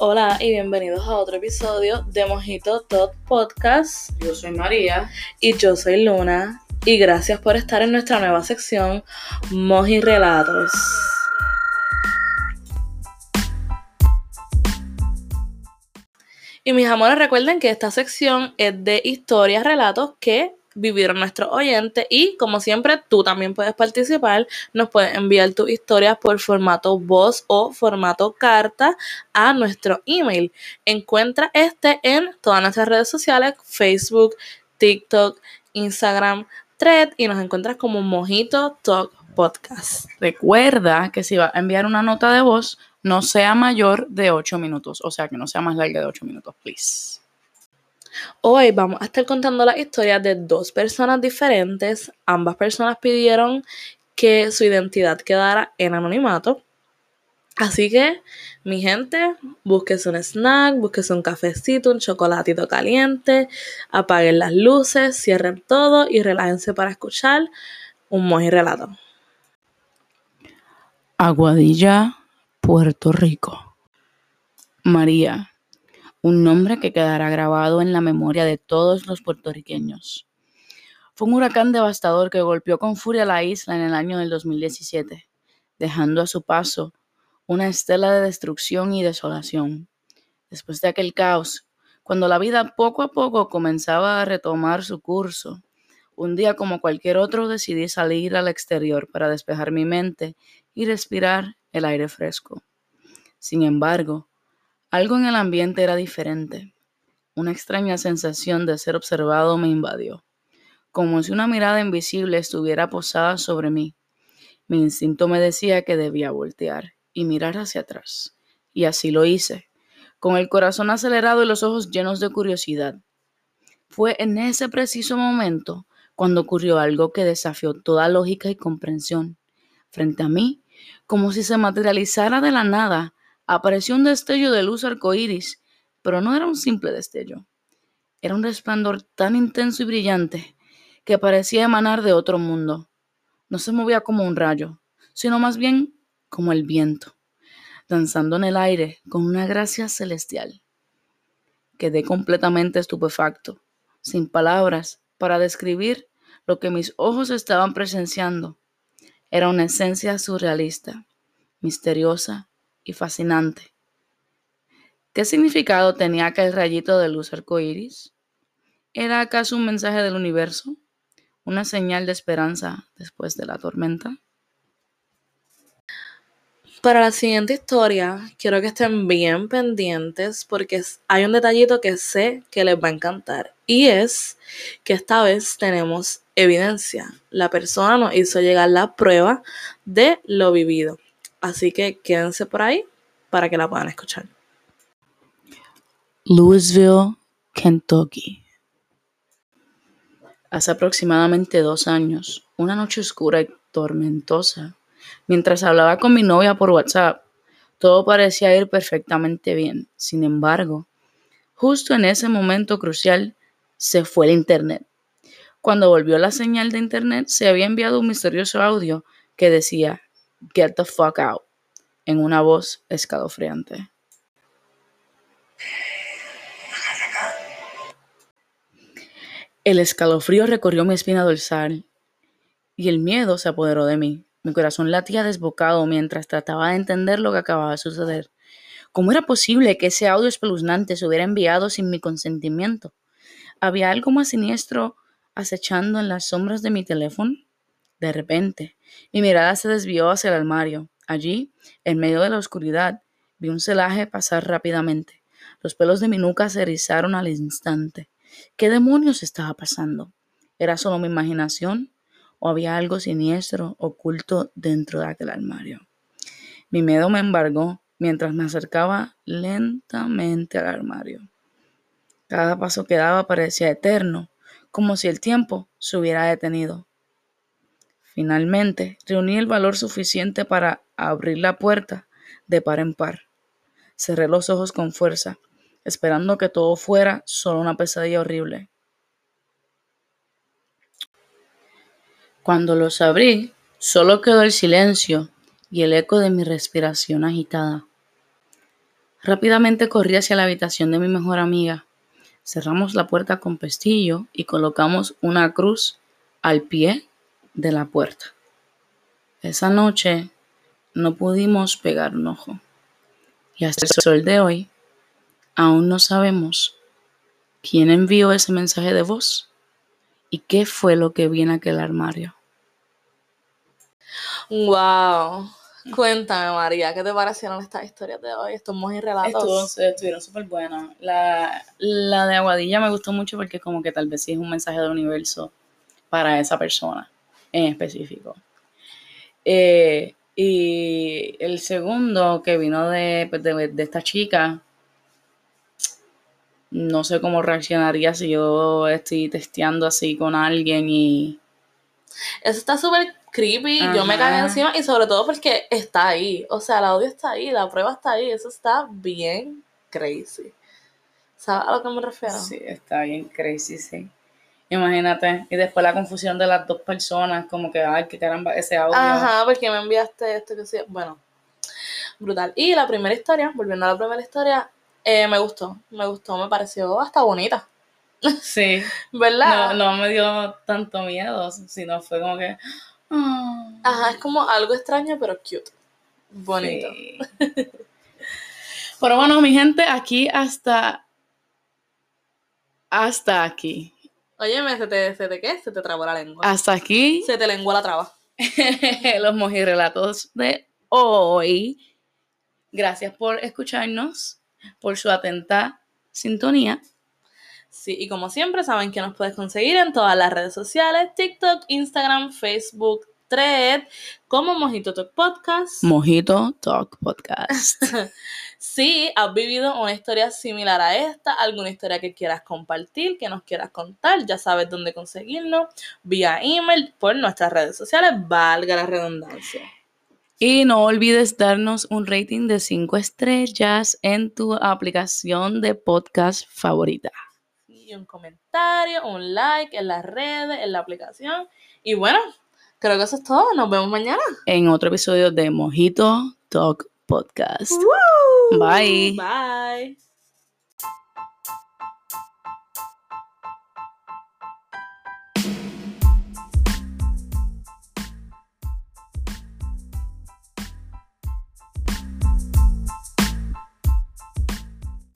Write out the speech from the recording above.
Hola y bienvenidos a otro episodio de Mojito Tot Podcast. Yo soy María. Y yo soy Luna. Y gracias por estar en nuestra nueva sección Moji Relatos. Y mis amores, recuerden que esta sección es de historias, relatos que vivieron nuestros oyentes y como siempre tú también puedes participar, nos puedes enviar tus historias por formato voz o formato carta a nuestro email. Encuentra este en todas nuestras redes sociales, Facebook, TikTok, Instagram, Thread y nos encuentras como Mojito Talk Podcast. Recuerda que si vas a enviar una nota de voz, no sea mayor de 8 minutos, o sea que no sea más larga de 8 minutos, please. Hoy vamos a estar contando la historia de dos personas diferentes. Ambas personas pidieron que su identidad quedara en anonimato. Así que, mi gente, búsquese un snack, búsquese un cafecito, un chocolatito caliente, apaguen las luces, cierren todo y relájense para escuchar un moji relato. Aguadilla, Puerto Rico. María, un nombre que quedará grabado en la memoria de todos los puertorriqueños. Fue un huracán devastador que golpeó con furia la isla en el año del 2017, dejando a su paso una estela de destrucción y desolación. Después de aquel caos, cuando la vida poco a poco comenzaba a retomar su curso, un día como cualquier otro decidí salir al exterior para despejar mi mente y respirar el aire fresco. Sin embargo, algo en el ambiente era diferente. Una extraña sensación de ser observado me invadió, como si una mirada invisible estuviera posada sobre mí. Mi instinto me decía que debía voltear y mirar hacia atrás, y así lo hice, con el corazón acelerado y los ojos llenos de curiosidad. Fue en ese preciso momento cuando ocurrió algo que desafió toda lógica y comprensión. Frente a mí, como si se materializara de la nada, apareció un destello de luz arcoíris, pero no era un simple destello. Era un resplandor tan intenso y brillante que parecía emanar de otro mundo. No se movía como un rayo, sino más bien como el viento, danzando en el aire con una gracia celestial. Quedé completamente estupefacto, sin palabras para describir lo que mis ojos estaban presenciando. Era una esencia surrealista, misteriosa y fascinante. ¿Qué significado tenía aquel rayito de luz arcoíris? ¿Era acaso un mensaje del universo? ¿Una señal de esperanza después de la tormenta? Para la siguiente historia, quiero que estén bien pendientes porque hay un detallito que sé que les va a encantar y es que esta vez tenemos evidencia. La persona nos hizo llegar la prueba de lo vivido. Así que quédense por ahí para que la puedan escuchar. Louisville, Kentucky. Hace aproximadamente dos años, una noche oscura y tormentosa, mientras hablaba con mi novia por WhatsApp, todo parecía ir perfectamente bien. Sin embargo, justo en ese momento crucial, se fue el Internet. Cuando volvió la señal de Internet, se había enviado un misterioso audio que decía, Get the fuck out, en una voz escalofriante. El escalofrío recorrió mi espina dorsal y el miedo se apoderó de mí. Mi corazón latía desbocado mientras trataba de entender lo que acababa de suceder. ¿Cómo era posible que ese audio espeluznante se hubiera enviado sin mi consentimiento? ¿Había algo más siniestro acechando en las sombras de mi teléfono? De repente, mi mirada se desvió hacia el armario. Allí, en medio de la oscuridad, vi un celaje pasar rápidamente. Los pelos de mi nuca se erizaron al instante. ¿Qué demonios estaba pasando? ¿Era solo mi imaginación? ¿O había algo siniestro oculto dentro de aquel armario? Mi miedo me embargó mientras me acercaba lentamente al armario. Cada paso que daba parecía eterno, como si el tiempo se hubiera detenido. Finalmente, reuní el valor suficiente para abrir la puerta de par en par. Cerré los ojos con fuerza, esperando que todo fuera solo una pesadilla horrible. Cuando los abrí, solo quedó el silencio y el eco de mi respiración agitada. Rápidamente corrí hacia la habitación de mi mejor amiga. Cerramos la puerta con pestillo y colocamos una cruz al pie de la puerta. Esa noche no pudimos pegar un ojo. Y hasta el sol de hoy, aún no sabemos quién envió ese mensaje de voz y qué fue lo que vi en aquel armario. Wow. Cuéntame, María, ¿qué te parecieron estas historias de hoy? Estos muy relatos. Estuvo, estuvieron súper buenas. La, la de Aguadilla me gustó mucho porque como que tal vez sí es un mensaje del universo para esa persona en específico. Eh, y el segundo que vino pues, de, de, esta chica, no sé cómo reaccionaría si yo estoy testeando así con alguien y... Eso está súper creepy, yo me cagué encima y sobre todo porque está ahí, o sea, el audio está ahí, la prueba está ahí, eso está bien crazy. ¿Sabes a lo que me refiero? Sí, está bien crazy, sí. Imagínate, y después la confusión de las dos personas, como que, ay, qué caramba, ese audio. Ajá, porque me enviaste esto que sí, bueno, brutal. Y la primera historia, volviendo a la primera historia, eh, me gustó, me gustó, me pareció hasta bonita. Sí. ¿Verdad? No, no me dio tanto miedo, sino fue como que, Ajá, es como algo extraño, pero cute. Bonito. pero bueno, mi gente, aquí hasta. Hasta aquí. Óyeme, ¿se te, ¿se te qué? Se te trabó la lengua. Hasta aquí. Se te lengua la traba. Los mojirrelatos de hoy. Gracias por escucharnos, por su atenta sintonía. Sí, y como siempre, saben que nos puedes conseguir en todas las redes sociales: TikTok, Instagram, Facebook, Thread, como Mojito Talk Podcast. Mojito Talk Podcast. si has vivido una historia similar a esta, alguna historia que quieras compartir, que nos quieras contar, ya sabes dónde conseguirnos, vía email, por nuestras redes sociales, valga la redundancia. Y no olvides darnos un rating de 5 estrellas en tu aplicación de podcast favorita un comentario, un like en las redes, en la aplicación. Y bueno, creo que eso es todo. Nos vemos mañana. En otro episodio de Mojito Talk Podcast. Bye. Bye.